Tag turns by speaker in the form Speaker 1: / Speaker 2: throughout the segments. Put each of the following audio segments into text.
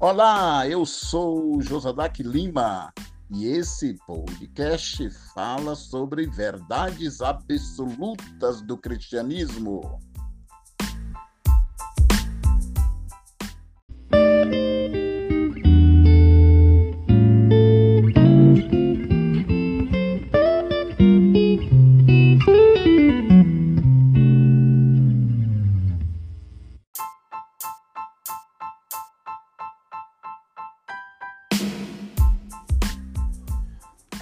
Speaker 1: Olá, eu sou Josadac Lima e esse podcast fala sobre verdades absolutas do cristianismo.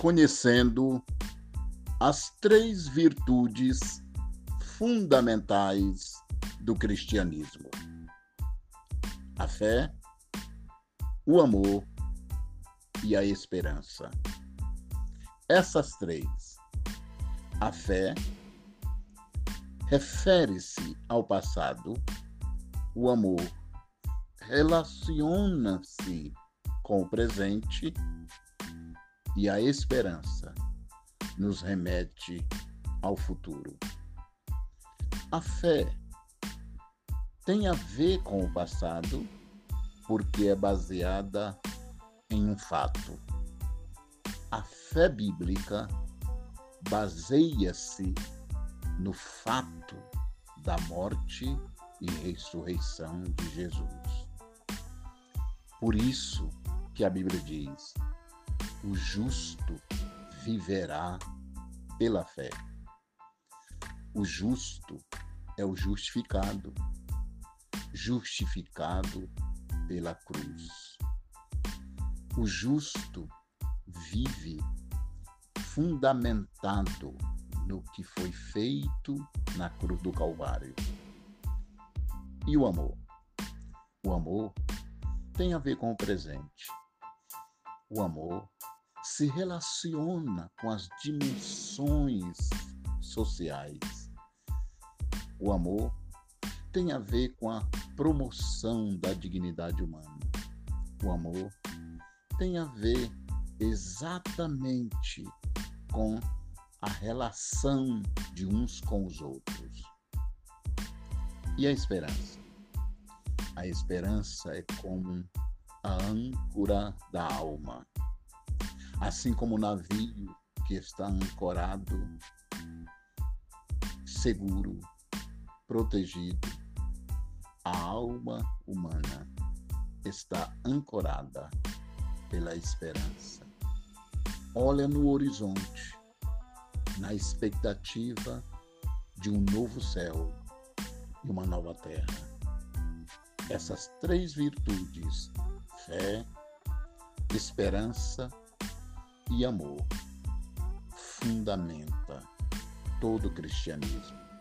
Speaker 1: Conhecendo as três virtudes fundamentais do cristianismo: a fé, o amor e a esperança. Essas três, a fé, refere-se ao passado, o amor relaciona-se com o presente e a esperança nos remete ao futuro. A fé tem a ver com o passado porque é baseada em um fato. A fé bíblica baseia-se no fato da morte e ressurreição de Jesus. Por isso que a Bíblia diz: o justo viverá pela fé. O justo é o justificado, justificado pela cruz. O justo vive fundamentado no que foi feito na cruz do Calvário. E o amor? O amor tem a ver com o presente. O amor se relaciona com as dimensões sociais. O amor tem a ver com a promoção da dignidade humana. O amor tem a ver exatamente com a relação de uns com os outros. E a esperança? A esperança é como a âncora da alma assim como o navio que está ancorado, seguro, protegido, a alma humana está ancorada pela esperança. Olha no horizonte, na expectativa de um novo céu e uma nova terra. Essas três virtudes, fé, esperança e amor fundamenta todo o cristianismo.